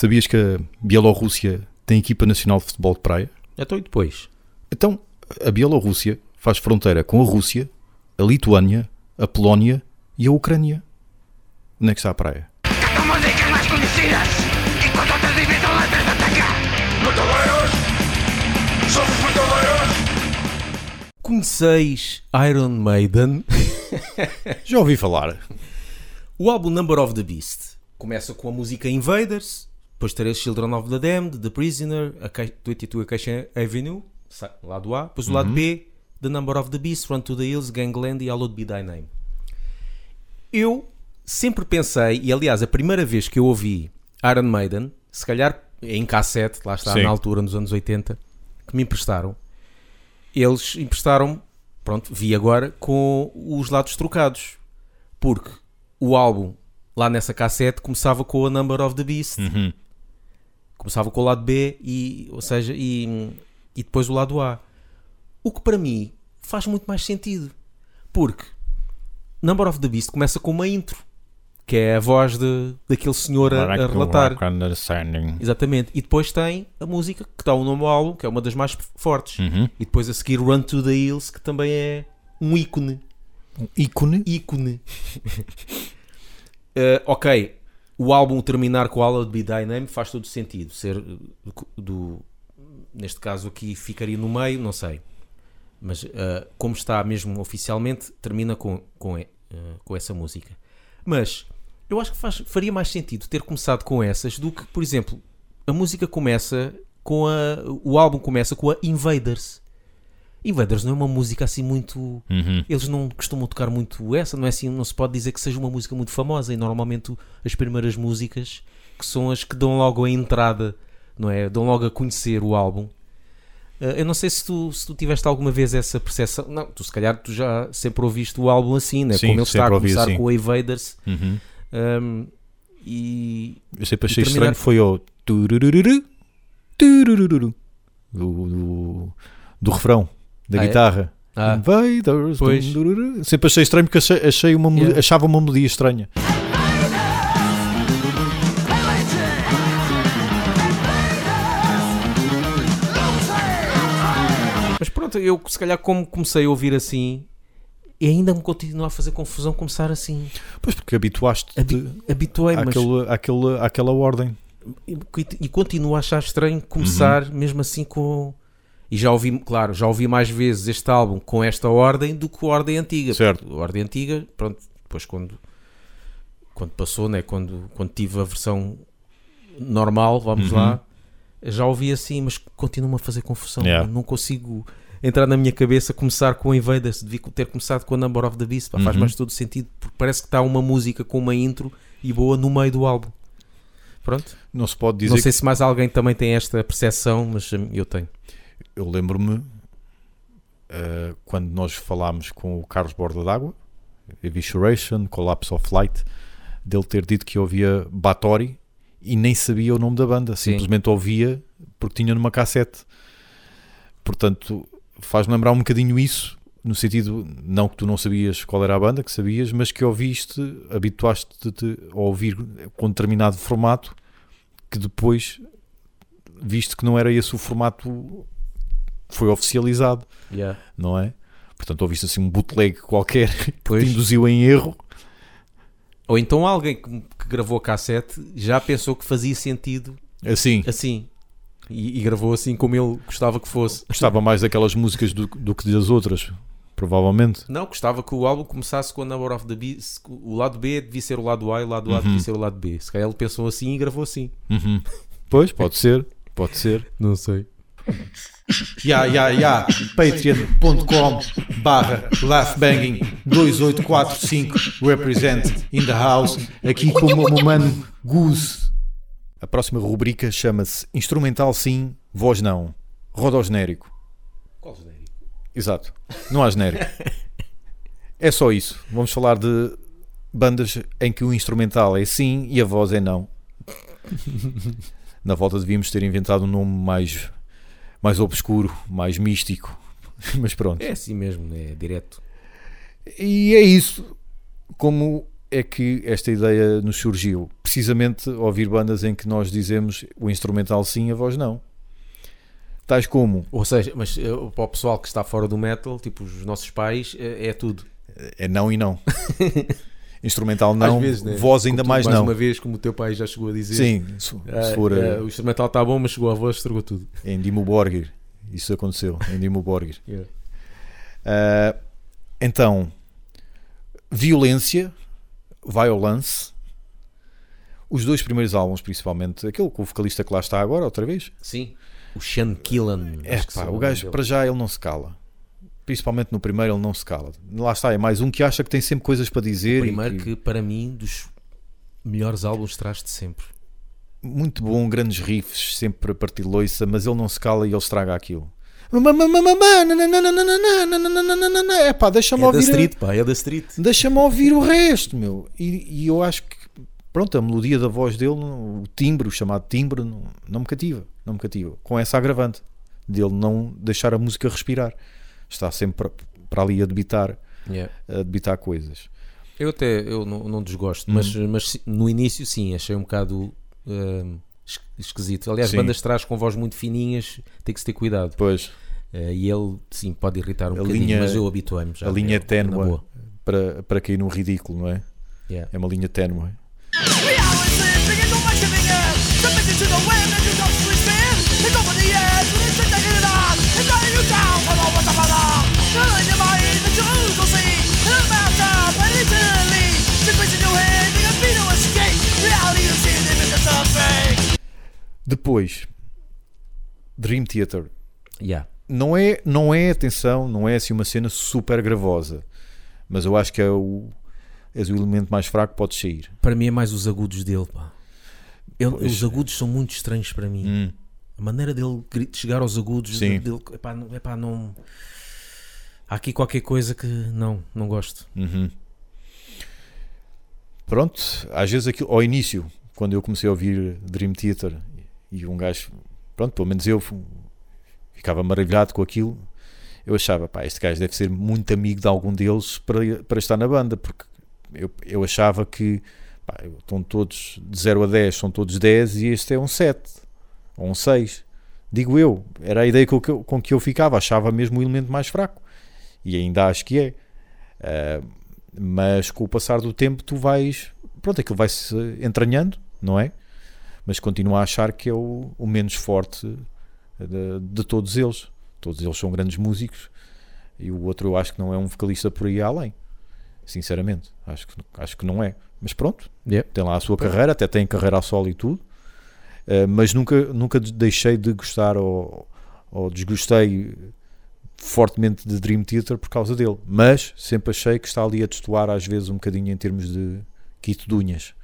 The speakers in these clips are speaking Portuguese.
Sabias que a Bielorrússia tem equipa nacional de futebol de praia? Então e depois? Então, a Bielorrússia faz fronteira com a Rússia, a Lituânia, a Polónia e a Ucrânia. Onde é que está a praia? Conheceis Iron Maiden? Já ouvi falar. O álbum Number of the Beast começa com a música Invaders, depois terás Children of the Damned, The Prisoner, a Ca- 22 Acacia Avenue, lado A, depois o lado B, The Number of the Beast, Run to the Hills, Gangland e Hallowed Be Thy Name. Eu sempre pensei, e aliás, a primeira vez que eu ouvi Iron Maiden, se calhar em cassete, lá está, Sim. na altura, nos anos 80, que me emprestaram, eles emprestaram, pronto, vi agora, com os lados trocados. Porque o álbum, lá nessa cassete, começava com a Number of the Beast. Uhum. Começava com o lado B, e, ou seja, e, e depois o lado A. O que para mim faz muito mais sentido. Porque Number of the Beast começa com uma intro, que é a voz de, daquele senhor a, a relatar. Exatamente. E depois tem a música que está o nome do álbum, que é uma das mais fortes. Uhum. E depois a seguir Run to the Hills, que também é um ícone. Um ícone. ícone. Eh, ok, o álbum terminar com Hallowed Be Thy Name faz todo sentido. Ser eh, do, neste caso aqui ficaria no meio, não sei. Mas eh, como está mesmo oficialmente, termina com, com, eh, com essa música. Mas eu acho que faz, faria mais sentido ter começado com essas do que, por exemplo, a música começa com a. O álbum começa com a Invaders. Invaders não é uma música assim muito. Uhum. Eles não costumam tocar muito essa, não é assim, não se pode dizer que seja uma música muito famosa e normalmente as primeiras músicas que são as que dão logo a entrada, não é? Dão logo a conhecer o álbum. Ah, eu não sei se tu, se tu tiveste alguma vez essa percepção. Não, tu se calhar tu já sempre ouviste o álbum assim, né? Sim, Como ele está a ouvi começar assim. com o Invaders. Uhum. Ahm, e Eu sempre achei terminar- estranho foi o turururu, turururu, do, do, do refrão, da Ah, é? guitarra. ah, Invaders. Pois. Sempre achei estranho porque achei, achei uma, Yeah. achava uma melodia estranha. mas pronto, eu se calhar como comecei a ouvir assim, e ainda me continua a fazer confusão começar assim. Pois porque habituaste-te Habi- Habituei-me, mas àquele, àquele, àquela ordem. e, e continuo a achar estranho começar Uhum. mesmo assim com e já ouvi, claro, já ouvi mais vezes este álbum com esta ordem do que a ordem antiga. Certo. A ordem antiga, pronto, depois quando quando passou, né, quando quando tive a versão normal, vamos Uhum. lá, já ouvi assim, mas continua-me a fazer confusão. Yeah. Não consigo entrar na minha cabeça começar com Invaders, devia ter começado com a Number of the Beast, pá, faz Uhum. mais todo sentido, porque parece que está uma música com uma intro e boa no meio do álbum. Pronto. Não se pode dizer Não sei se mais alguém também tem esta percepção, mas hum, eu tenho. Eu lembro-me eh, quando nós falámos com o Carlos Borda d'Água, Evisceration, Collapse of Light, dele ter dito que ouvia Batori e nem sabia o nome da banda, Sim. simplesmente ouvia porque tinha numa cassete. Portanto, faz-me lembrar um bocadinho isso, no sentido, não que tu não sabias qual era a banda, que sabias, mas que ouviste, habituaste-te a ouvir com determinado formato, que depois viste que não era esse o formato foi oficializado, não é? Portanto, ouviste assim um bootleg qualquer que Pois. te induziu em erro. Ou então alguém que, que gravou a cassete já pensou que fazia sentido Assim, assim. E, e gravou assim como ele gostava que fosse. gostava mais daquelas músicas do, do que das outras, provavelmente. Não, gostava que o álbum começasse com a Number of the Beast. O lado B devia ser o lado A e o lado A Uhum. devia ser o lado B. Se calhar ele pensou assim e gravou assim. Uhum. Pois, pode ser, pode ser. Não sei. Ya, ya, ya, patreon.com barra laughbanging 2845 represent in the house, aqui com o meu mano Goose. A próxima rubrica chama-se Instrumental sim, voz não. Roda ao genérico. Qual genérico? Exato, não há genérico. É só isso. Vamos falar de bandas em que o instrumental é sim e a voz é não. Na volta devíamos ter inventado um nome mais, mais obscuro, mais místico. Mas pronto. É assim mesmo, né? Direto. E é isso. Como é que esta ideia nos surgiu? precisamente ouvir bandas em que nós dizemos o instrumental sim, a voz não. Tais como Ou seja, mas eh, para o pessoal que está fora do metal, tipo os nossos pais, eh, é tudo. é não e não. instrumental não, vezes, né? voz ainda mais, mais não. uma vez, como o teu pai já chegou a dizer. Sim, se, eh, se for eh, eh, o instrumental está bom, mas chegou à voz, estragou tudo. em Dimo Borgir, isso aconteceu em Dimo Borgir. Yeah. Ah, então, violência, violence. Os dois primeiros álbuns, principalmente, aquele com o vocalista que lá está agora, outra vez. Sim. O Sean Killan. É, pá, o gajo, dele. para já, ele não se cala. Principalmente no primeiro, ele não se cala. Lá está, é mais um que acha que tem sempre coisas para dizer. e Primeiro que, para mim, dos melhores álbuns traz de sempre. Muito bom, grandes riffs, sempre a partir de loiça, mas ele não se cala e ele estraga aquilo. É pá, deixa-me É da ouvir. a- Street, pá, é da Street. deixa-me ouvir o resto, meu. E, e eu acho que, pronto, a melodia da voz dele, o timbre, o chamado timbre, não, não me cativa. Não me cativa. Com essa agravante dele não deixar a música respirar. Está sempre para, para ali a debitar, Yeah. a debitar coisas. Eu até eu não, não desgosto, Hum. mas, mas si- no início sim, achei um bocado es- esquisito. Aliás, Sim. bandas de trás com voz muito fininhas tem que se ter cuidado. Pois, Eh, e ele sim pode irritar um A bocadinho, linha- mas eu habituei-me já. a linha é boa. para, para cair no ridículo, não é? Yeah. É uma linha ténue. We Depois, Dream Theater. Yeah. Não é, não é, atenção, não é assim uma cena super gravosa, mas eu acho que é o, és o elemento mais fraco que pode sair. Para mim é mais os agudos dele. Pá. Ele- Pois. os agudos são muito estranhos para mim. Hum, A maneira dele chegar aos agudos, Sim. dele, epá, epá, não. Há aqui qualquer coisa que não, não gosto. uhum. Pronto, às vezes aquilo, ao início, quando eu comecei a ouvir Dream Theater e um gajo, pronto, pelo menos eu ficava maravilhado com aquilo, eu achava, pá, este gajo deve ser muito amigo de algum deles para, para estar na banda, porque eu, eu achava que pá, estão todos de 0 a 10, são todos 10 e este é um 7 ou um 6. Digo eu, era a ideia com que eu, com que eu ficava, achava mesmo o elemento mais fraco e ainda acho que é. Ah, mas com o passar do tempo tu vais, pronto, aquilo vai-se entranhando, não é? Mas continuo a achar que é o, o menos forte de, de todos eles. Todos eles são grandes músicos e o outro eu acho que não é um vocalista por aí além. Sinceramente, acho que, acho que não é. Mas pronto, Yeah. tem lá a sua carreira, até tem carreira a solo e tudo. Uh, mas nunca, nunca deixei de gostar ou, ou desgostei fortemente de Dream Theater por causa dele. Mas sempre achei que está ali a destoar às vezes um bocadinho em termos de quito de unhas,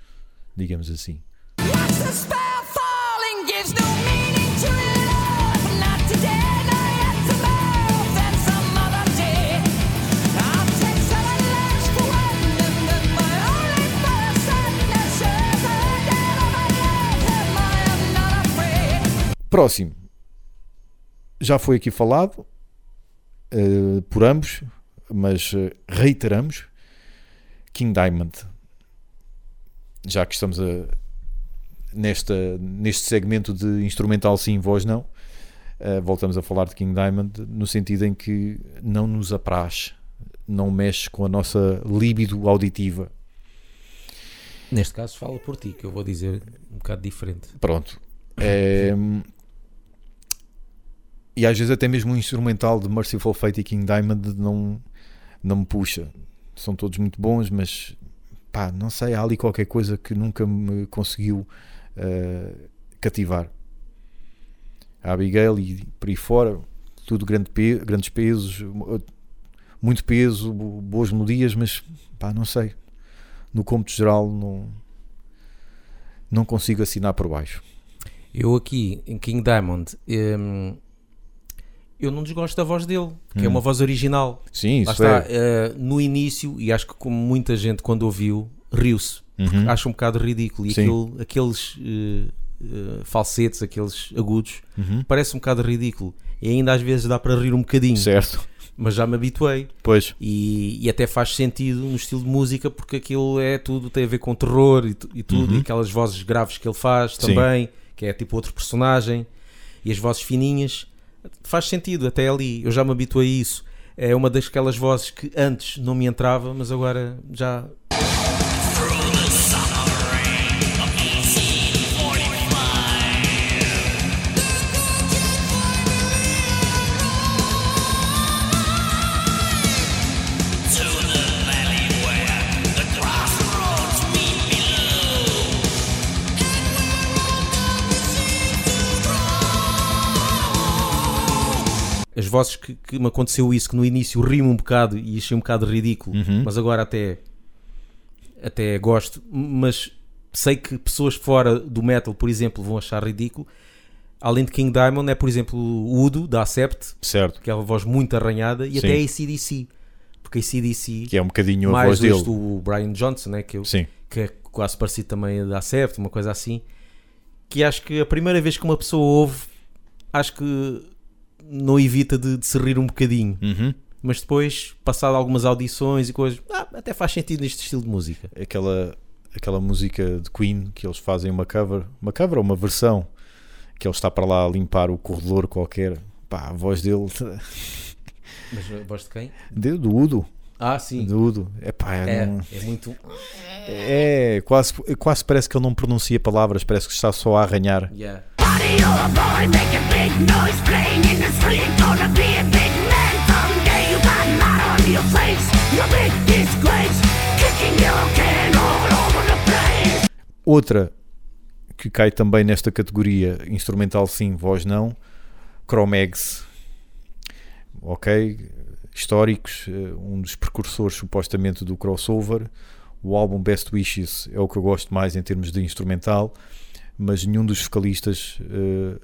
digamos assim. Próximo. Já foi aqui falado eh, por ambos, mas eh, reiteramos. King Diamond. Já que estamos a, nesta, neste segmento de instrumental sim, voz não, eh, voltamos a falar de King Diamond no sentido em que não nos apraz, não mexe com a nossa libido auditiva. Neste caso, fala por ti, que eu vou dizer um bocado diferente. Pronto. É, e às vezes até mesmo um instrumental de Merciful Fate e King Diamond não, não me puxa. São todos muito bons, mas pá, não sei, há ali qualquer coisa que nunca me conseguiu eh, cativar. A Abigail e por aí fora, tudo grande pe- grandes pesos, muito peso, boas melodias, mas pá, não sei. No cômputo geral não, não consigo assinar por baixo. Eu aqui, em King Diamond, hum, eu não desgosto da voz dele, que é Hum. uma voz original. Sim, Lá isso está, é. eh, no início, e acho que como muita gente quando ouviu, riu-se. Uhum. Acha um bocado ridículo. E Sim. aquele- aqueles eh, eh, falsetes, aqueles agudos, Uhum. parece um bocado ridículo. E ainda às vezes dá para rir um bocadinho. Certo. mas já me habituei. Pois, E, e até faz sentido no estilo de música porque aquilo é tudo, tem a ver com terror e, e tudo, Uhum. e aquelas vozes graves que ele faz Sim. também, que é tipo outro personagem, e as vozes fininhas, faz sentido até ali, eu já me habituei a isso. É uma daquelas vozes que antes não me entrava, mas agora já. Vozes que, que me aconteceu isso, que no início rimo um bocado e achei um bocado ridículo, Uhum. mas agora até, até gosto. Mas sei que pessoas fora do metal, por exemplo, vão achar ridículo. Além de King Diamond, é por exemplo o Udo da Acept, certo. aquela voz muito arranhada, e Sim. até ACDC, porque ACDC, Que é um bocadinho a mais voz dele. este, o Brian Johnson, né, que, eu, Sim, que é quase parecido também a da Acept, uma coisa assim, que acho que a primeira vez que uma pessoa ouve, acho que não evita de, de se rir um bocadinho. Uhum. Mas depois, passado algumas audições e coisas, ah, até faz sentido neste estilo de música. aquela, aquela música de Queen que eles fazem uma cover, uma cover ou uma versão, que ele está para lá a limpar o corredor qualquer. Pá, a voz dele, Mas a voz de quem? de- do Udo, Ah, sim. do Udo. É pá, É, não- é muito. é quase, quase parece que ele não pronuncia palavras, parece que está só a arranhar. Yeah. Outra que cai também nesta categoria, instrumental sim, voz não, Chromegs. Ok, históricos, eh, um dos precursores supostamente do crossover. O álbum Best Wishes é o que eu gosto mais em termos de instrumental, mas nenhum dos vocalistas eh,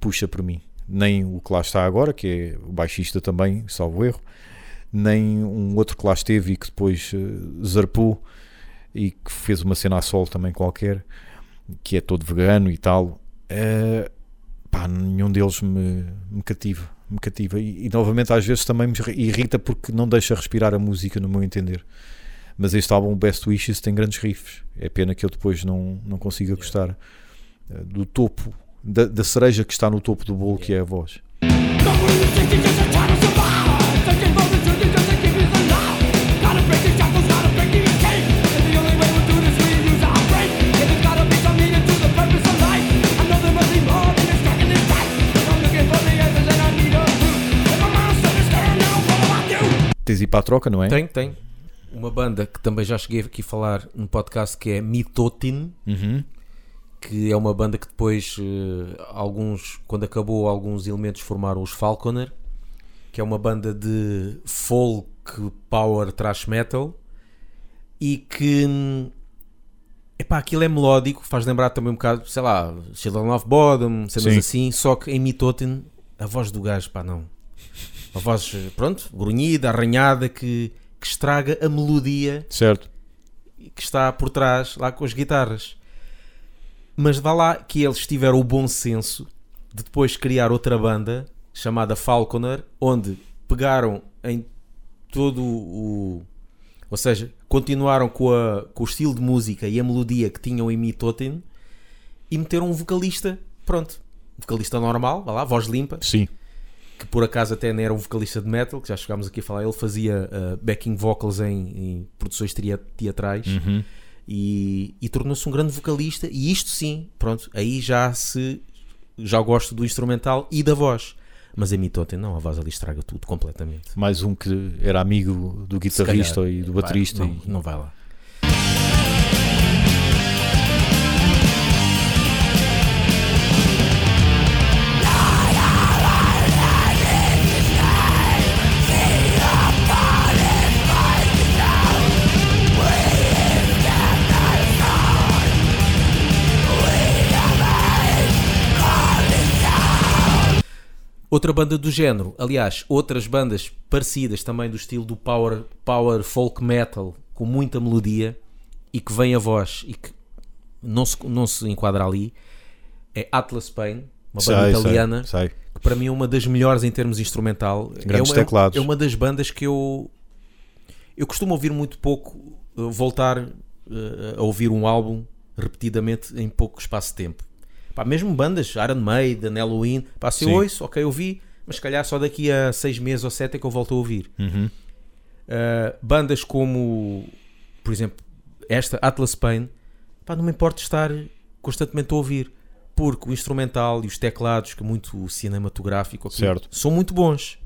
puxa por mim. Nem o que lá está agora, que é o baixista também, salvo erro, nem um outro que lá esteve e que depois eh, zarpou e que fez uma cena a solo também qualquer, que é todo vegano e tal. Eh, pá, nenhum deles me, me cativa. Me cativa. E, e, novamente às vezes também me irrita porque não deixa respirar a música no meu entender. Mas este álbum Best Wishes tem grandes riffs. É pena que eu depois não, não consiga gostar eh, do topo, da, da cereja que está no topo do bolo, que é a voz. Tens ir para a troca, não é? Tem, tem. Uma banda que também já cheguei aqui a falar no podcast que é Mitotin, Uhum. que é uma banda que depois, eh, alguns, quando acabou, alguns elementos formaram os Falconer, que é uma banda de folk, power, thrash metal e que epá, aquilo é melódico, faz lembrar também um bocado, sei lá, Children of Bottom, cenas Sim. assim, só que em Mitoten a voz do gajo, pá, não. A voz, pronto, grunhida, arranhada, que, que estraga a melodia Certo. que está por trás, lá com as guitarras. Mas vá lá que eles tiveram o bom senso de depois criar outra banda chamada Falconer, onde pegaram em todo o. Ou seja, continuaram com, a, com o estilo de música e a melodia que tinham em Mitoten e meteram um vocalista, pronto, vocalista normal, vá lá, voz limpa, Sim. Que por acaso até nem era um vocalista de metal, que já chegámos aqui a falar, ele fazia uh, backing vocals em, em produções teatrais Uhum. e, e tornou-se um grande vocalista e isto sim, pronto, aí já se já gosto do instrumental e da voz. Mas a Mitoten não, a voz ali estraga tudo completamente. Mais um que era amigo do guitarrista calhar, e do vai, baterista. não, e- não vai lá. Outra banda do género, aliás, outras bandas parecidas também do estilo do power, power folk metal, com muita melodia e que vem a voz e que não se, não se enquadra ali, é Atlas Pain, uma banda Sei, sei, italiana sei. que para mim é uma das melhores em termos instrumental. Grandes é uma, teclados. É uma das bandas que eu eu costumo ouvir muito pouco, eh, voltar eh, a ouvir um álbum repetidamente em pouco espaço de tempo. Pá, mesmo bandas, Iron Maiden, Halloween, pá, se eu ouço, ok, eu ouvi, mas se calhar só daqui a seis meses ou sete é que eu volto a ouvir. Uhum. Uh, bandas como, por exemplo, esta, Atlas Pain, pá, não me importa estar constantemente a ouvir, porque o instrumental e os teclados, que é muito cinematográfico, aqui, Certo. são muito bons.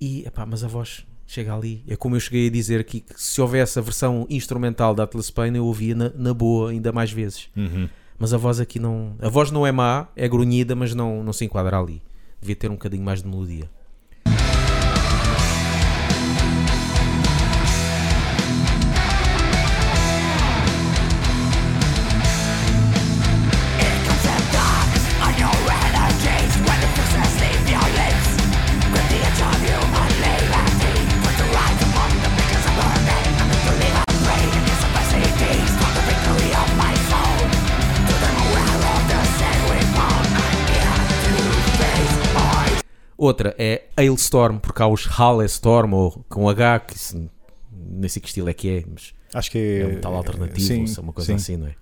E, epá, mas a voz chega ali. É como eu cheguei a dizer aqui, que se houvesse a versão instrumental da Atlas Pain, eu ouvia na, na boa ainda mais vezes. Uhum. Mas a voz aqui não. A voz não é má, é grunhida, mas não, não se enquadra ali. Devia ter um bocadinho mais de melodia. Outra é Hailstorm, porque há os Halestorm ou com H, que isso, nem sei que estilo é que é, mas Acho que é. é um tal alternativo, sim, ou se é uma coisa sim. assim, não é?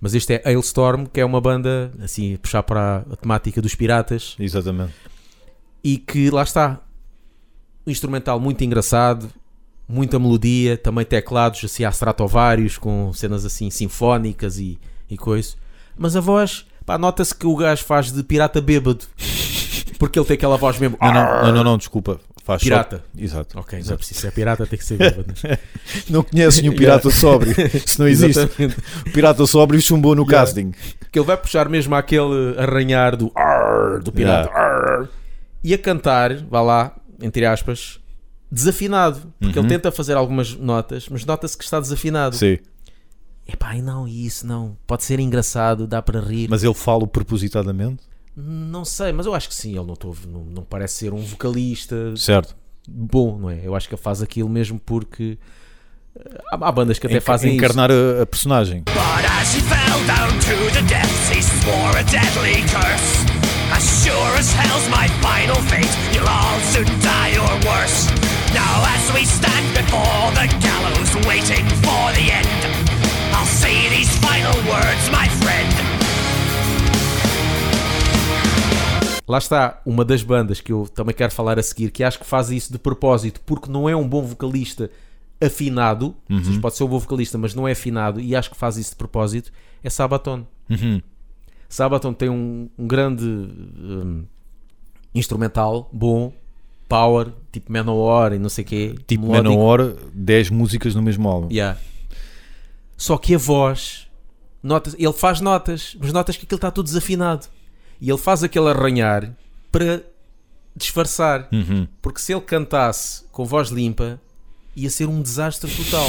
Mas este é Hailstorm, que é uma banda, assim, puxar para a temática dos piratas Exatamente. e que lá está, um instrumental muito engraçado, muita melodia, também teclados assim a Stratovarius com cenas assim sinfónicas e, e coisa. Mas a voz, pá, nota-se que o gajo faz de pirata bêbado. Porque ele tem aquela voz mesmo. Não, não, não, não, não, desculpa. Faz só- Pirata. Exato. Ok, não é exato. preciso ser pirata, tem que ser bêbado. Não conheces nenhum pirata sóbrio. Se não existe. Exatamente. O pirata sóbrio chumbou no Yeah. casting. Que ele vai puxar mesmo aquele arranhar do do pirata "Arr", e a cantar, vá lá, entre aspas, desafinado. Porque Uhum. ele tenta fazer algumas notas, mas nota-se que está desafinado. Sim. Epá, e não, e isso não. Pode ser engraçado, dá para rir. Mas ele fala propositadamente. Não sei, mas eu acho que sim. Ele não, tô- não, não parece ser um vocalista Certo. bom, não é? Eu acho que ele faz aquilo mesmo porque. eh, Há, há bandas que até Enca- fazem isso. encarnar a, a personagem. But as he fell down to the depths, he swore a deadly curse. Lá está uma das bandas que eu também quero falar a seguir, que acho que faz isso de propósito, porque não é um bom vocalista afinado. Seja, pode ser um bom vocalista, mas não é afinado, e acho que faz isso de propósito. É Sabaton. Uhum. Sabaton tem um, um grande hum, instrumental bom, power, tipo Manowar e não sei o quê. Tipo melódico. Manowar, 10 músicas no mesmo álbum. Yeah. Só que a voz, notas, ele faz notas, mas notas que aquilo está tudo desafinado. E ele faz aquele arranhar para disfarçar. Uhum. Porque se ele cantasse com voz limpa, ia ser um desastre total.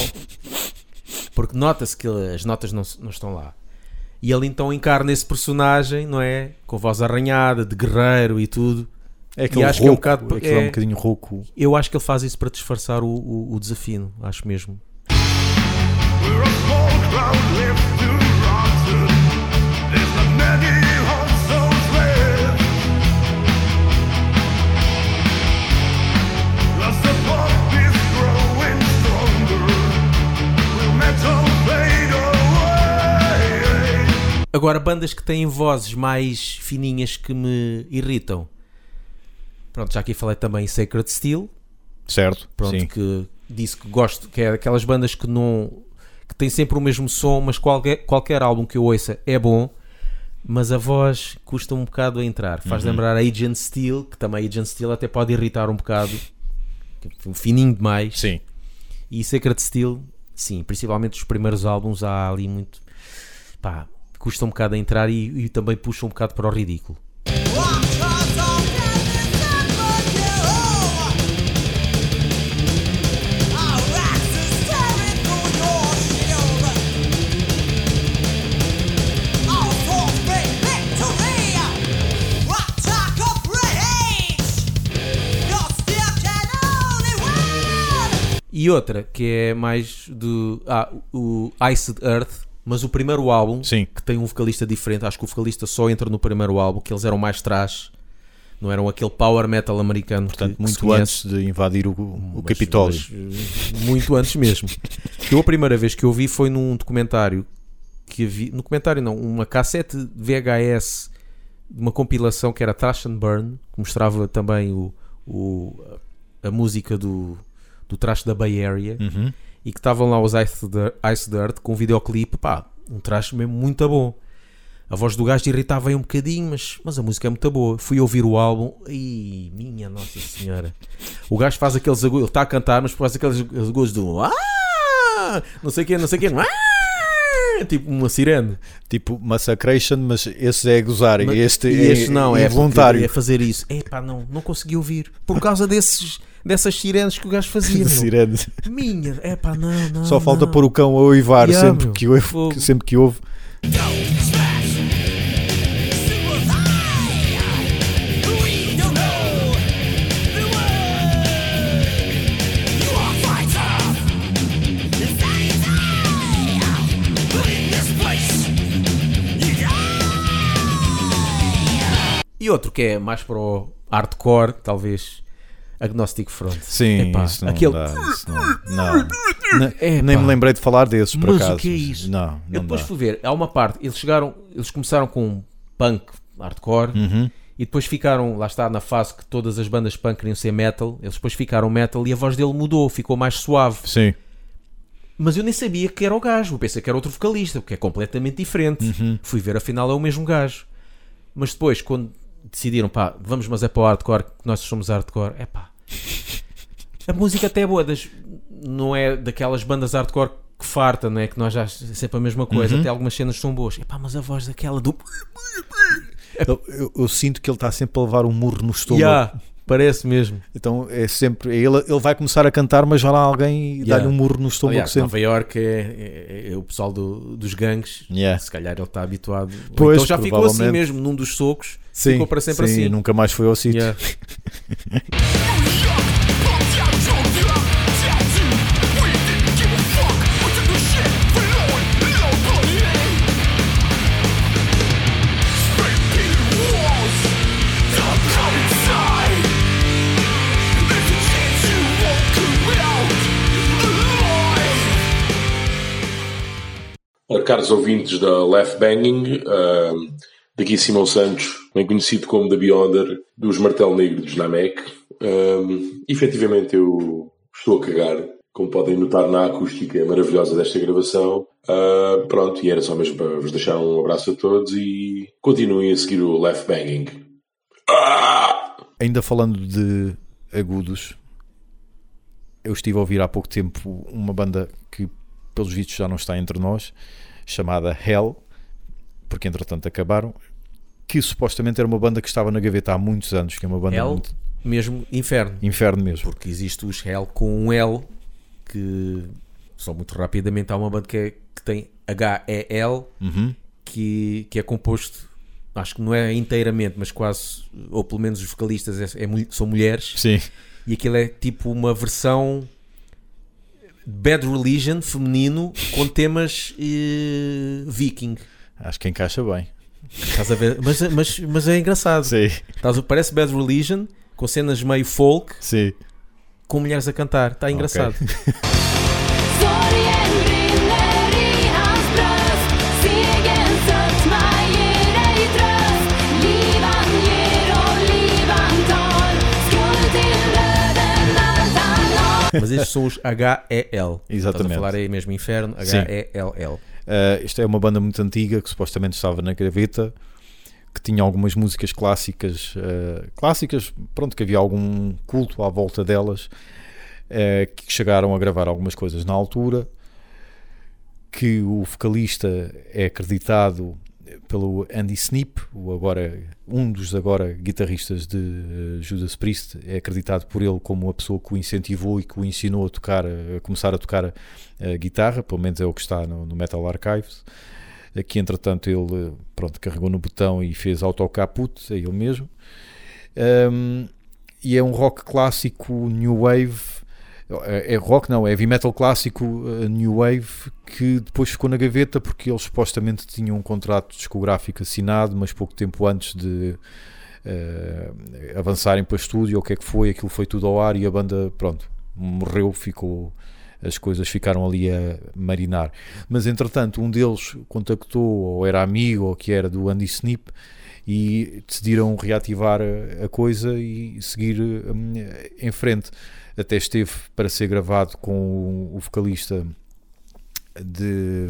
Porque nota-se que as notas não, não estão lá. E ele então encarna esse personagem, não é? Com voz arranhada, de guerreiro e tudo. É aquele acho que é um bocado- aquele é um é- bocadinho rouco. Eu acho que ele faz isso para disfarçar o, o, o desafio, acho mesmo. We're a Agora, bandas que têm vozes mais fininhas que me irritam. Pronto, já aqui falei também em Sacred Steel. Certo? Pronto, Sim. que disse que gosto, que é aquelas bandas que não. que têm sempre o mesmo som, mas qualquer, qualquer álbum que eu ouça é bom. Mas a voz custa um bocado a entrar. Faz Uhum. lembrar a Agent Steel, que também Agent Steel até pode irritar um bocado. Fininho demais. Sim. E Sacred Steel, sim, principalmente os primeiros álbuns há ali muito. pá, custa um bocado a entrar e, e também puxa um bocado para o ridículo. E outra que é mais do. Ah, o Iced Earth, mas o primeiro álbum Sim. que tem um vocalista diferente. Acho que o vocalista só entra no primeiro álbum, que eles eram mais trash. Não eram aquele power metal americano. Portanto, que, que muito conhece. antes de invadir o, o Capitólio. eh, muito antes mesmo. Eu a primeira vez que eu vi foi num documentário que havia, no documentário não, uma cassete VHS de uma compilação que era Trash and Burn, que mostrava também o, o- a música do, do trash da Bay Area Uhum. E que estavam lá os Ice Dirt, Ice Dirt com um videoclipe, pá, um trash mesmo muito bom. A voz do gajo irritava aí um bocadinho, mas, mas a música é muito boa. Fui ouvir o álbum e minha Nossa Senhora. O gajo faz aqueles agudos, ele está a cantar, mas faz aqueles agudos do ah! não sei o não sei o ah! tipo uma sirene. Tipo Massacration, mas esse é gozar. Mas- este e é, este não, é involuntário. É fazer isso. É pá, não, não consegui ouvir por causa desses, dessas sirenes que o gajo fazia. meu. Sirene. Minha, é pá, não, não. Só falta não. pôr o cão a oivar Yeah, sempre, meu. que ouve, Fogo. que- sempre que ouve. E outro que é mais para o hardcore, talvez Agnostic Front. Sim, Epá, isso não aquele- dá. Isso não, não. Nem me lembrei de falar desses, por Mas o acaso. que é isso? Não, Eu não depois dá. fui ver, há uma parte, eles chegaram, eles começaram com punk, hardcore, Uhum. e depois ficaram, lá está, na fase que todas as bandas punk queriam ser metal, eles depois ficaram metal e a voz dele mudou, ficou mais suave. Sim. Mas eu nem sabia que era o gajo, eu pensei que era outro vocalista, porque é completamente diferente. Uhum. Fui ver, afinal é o mesmo gajo. Mas depois, quando decidiram, pá, vamos, mas é para o hardcore, que nós somos hardcore, é pá. A música até é boa, das- não é daquelas bandas hardcore que farta, não é? Que nós já é sempre a mesma coisa, Uhum. até algumas cenas são boas. É pá, mas a voz daquela do. Eu, eu- eu sinto que ele está sempre a levar um murro no estômago. Yeah, parece mesmo. Então é sempre. Ele, ele vai começar a cantar, mas vai lá alguém e Yeah. dá-lhe um murro no estômago Aliás, sempre. Nova York é, é- é o pessoal do- dos gangues. Yeah. Se calhar ele está habituado. Pois, então já ficou assim mesmo, num dos socos. Sim, ficou para sempre sim, assim. nunca mais foi ao sítio. Yeah. caros ouvintes da Left Banging, ahm, daqui Simão Santos, bem conhecido como The Beyonder, dos Martel Negro de Namek. Um, efetivamente eu estou a cagar, como podem notar na acústica maravilhosa desta gravação. Ah, pronto, e era só mesmo para vos deixar um abraço a todos e continuem a seguir o Left Banging. Ah! Ainda falando de agudos, eu estive a ouvir há pouco tempo uma banda que, pelos vistos, já não está entre nós, chamada Hell, porque entretanto acabaram, que supostamente era uma banda que estava na gaveta há muitos anos, que é uma banda Hell? muito Mesmo inferno. inferno mesmo. Porque existe os Hell com um L que só muito rapidamente há uma banda que, é- que tem H-E-L Uhum. que, que é composto, acho que não é inteiramente, mas quase, ou pelo menos os vocalistas é- é são mulheres, Sim, e aquilo é tipo uma versão Bad Religion feminino com temas eh, viking. acho que encaixa bem. Estás a ver? Mas, mas, mas é engraçado. Sim, Estás parece Bad Religion com cenas meio folk sim. com mulheres a cantar. Está engraçado. Sorgen Mas estes são os H-E-L. Estás Exatamente. a falar aí mesmo inferno. H-E-L-L. Uh, isto é uma banda muito antiga que supostamente estava na graveta, que tinha algumas músicas clássicas, uh, clássicas, pronto, que havia algum culto à volta delas, uh, que chegaram a gravar algumas coisas na altura, que o vocalista é acreditado pelo Andy Snip, o agora, um dos agora guitarristas de uh, Judas Priest, é acreditado por ele como a pessoa que o incentivou e que o ensinou a tocar, a começar a tocar a guitarra, pelo menos é o que está no, no Metal Archives. Aqui, entretanto, ele eh, pronto, carregou no botão e fez autocaput, é ele mesmo. Um, e é um rock clássico new wave. É é rock, não, é heavy metal clássico eh, new wave que depois ficou na gaveta porque eles supostamente tinham um contrato discográfico assinado, mas pouco tempo antes de eh, avançarem para estúdio, o que é que foi, aquilo foi tudo ao ar e a banda, pronto, morreu, ficou, as coisas ficaram ali a marinar. Mas entretanto, um deles contactou, ou era amigo, ou que era do Andy Snip, e decidiram reativar a, coisa e seguir hum, em frente. Até esteve para ser gravado com o, vocalista de,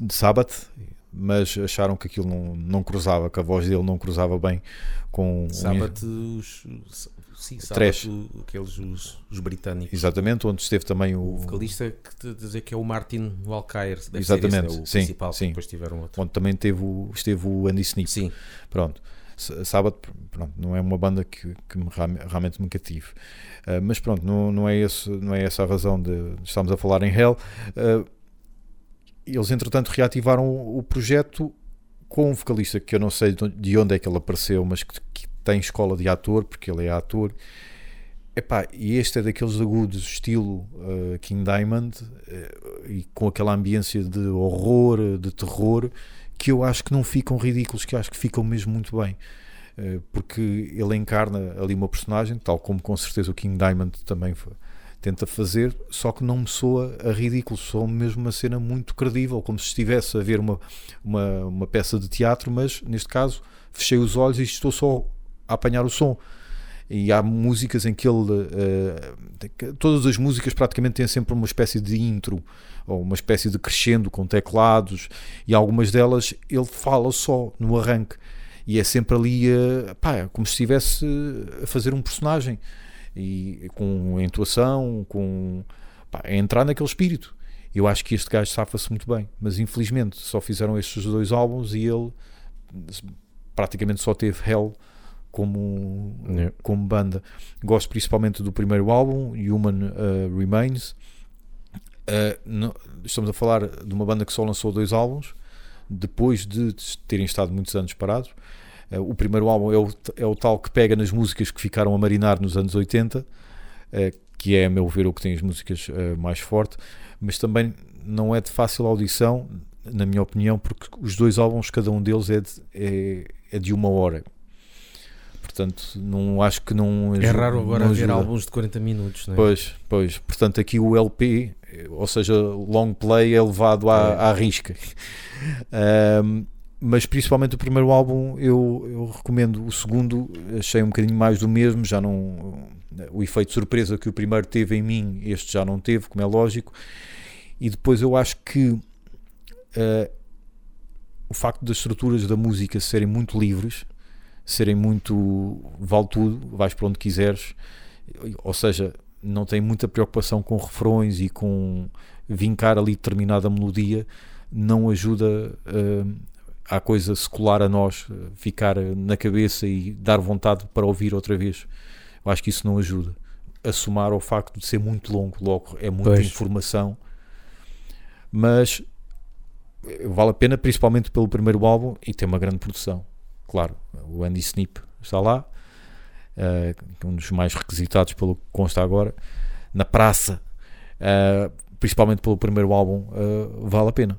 de Sabbath, mas acharam que aquilo não, não cruzava, que a voz dele não cruzava bem com o- Sábado, os. Sim, Trash. aqueles os, os britânicos. Exatamente, onde esteve também o, O vocalista que te dizer que é o Martin deve Exatamente, ser esse, né, o sim, principal, sim. depois tiveram outro. onde também teve o, esteve o Andy Snip. Sim, Pronto. Sábado, pronto, não é uma banda que, que me, realmente me cative. Ah, mas pronto, não, não, é esse, não é essa a razão de, de estarmos a falar em Hell. Ah, eles, entretanto, reativaram o, o projeto com um vocalista que eu não sei de onde- de onde é que ele apareceu, mas que, que tem escola de ator, porque ele é ator. Epá, e este é daqueles agudos estilo ah, King Diamond eh, e com aquela ambiência de horror, de terror, que eu acho que não ficam ridículos, que eu acho que ficam mesmo muito bem. Eh, Porque ele encarna ali uma personagem, tal como com certeza o King Diamond também tenta fazer, só que não me soa a ridículo, soa mesmo uma cena muito credível, como se estivesse a ver uma, uma, uma peça de teatro, mas neste caso fechei os olhos e estou só a apanhar o som. E há músicas em que ele. que- todas as músicas praticamente têm sempre uma espécie de intro, ou uma espécie de crescendo com teclados, e algumas delas ele fala só no arranque. E é sempre ali, eh, pá, é como se estivesse a fazer um personagem, e com entoação, com. pá, a entrar naquele espírito. Eu acho que este gajo safa-se muito bem, mas infelizmente só fizeram estes dois álbuns e ele praticamente só teve Hell como, Yeah. como banda. Gosto principalmente do primeiro álbum, Human uh, Remains. Uh, não- estamos a falar de uma banda que só lançou dois álbuns depois de terem estado muitos anos parados. Uh, o primeiro álbum é o, é o tal que pega nas músicas que ficaram a marinar nos anos 80, uh, que é, a meu ver, o que tem as músicas uh, mais forte, mas também não é de fácil audição, na minha opinião, porque os dois álbuns, cada um deles é de, é, é de uma hora. Portanto, não acho que não é raro agora ver álbuns de 40 minutos, não é? Pois, pois. Portanto, aqui o LP, eh, ou seja, long play é levado à, É. à risca. Ahm, mas principalmente o primeiro álbum eu, eu recomendo. O segundo achei um bocadinho mais do mesmo, já não. O efeito surpresa que o primeiro teve em mim, este já não teve, como é lógico. E depois eu acho que eh, o facto das estruturas da música serem muito livres, serem muito. vale tudo, vais para onde quiseres, ou seja, não tem muita preocupação com refrões e com vincar ali determinada melodia, não ajuda eh, à coisa secular a nós, eh, ficar na cabeça e dar vontade para ouvir outra vez. Eu acho que isso não ajuda. A somar ao facto de ser muito longo, logo é muita Pois. informação, mas eh, vale a pena, principalmente pelo primeiro álbum e tem uma grande produção. Claro, o Andy Snip está lá, é um dos mais requisitados pelo que consta agora, na praça, eh, principalmente pelo primeiro álbum, eh, vale a pena.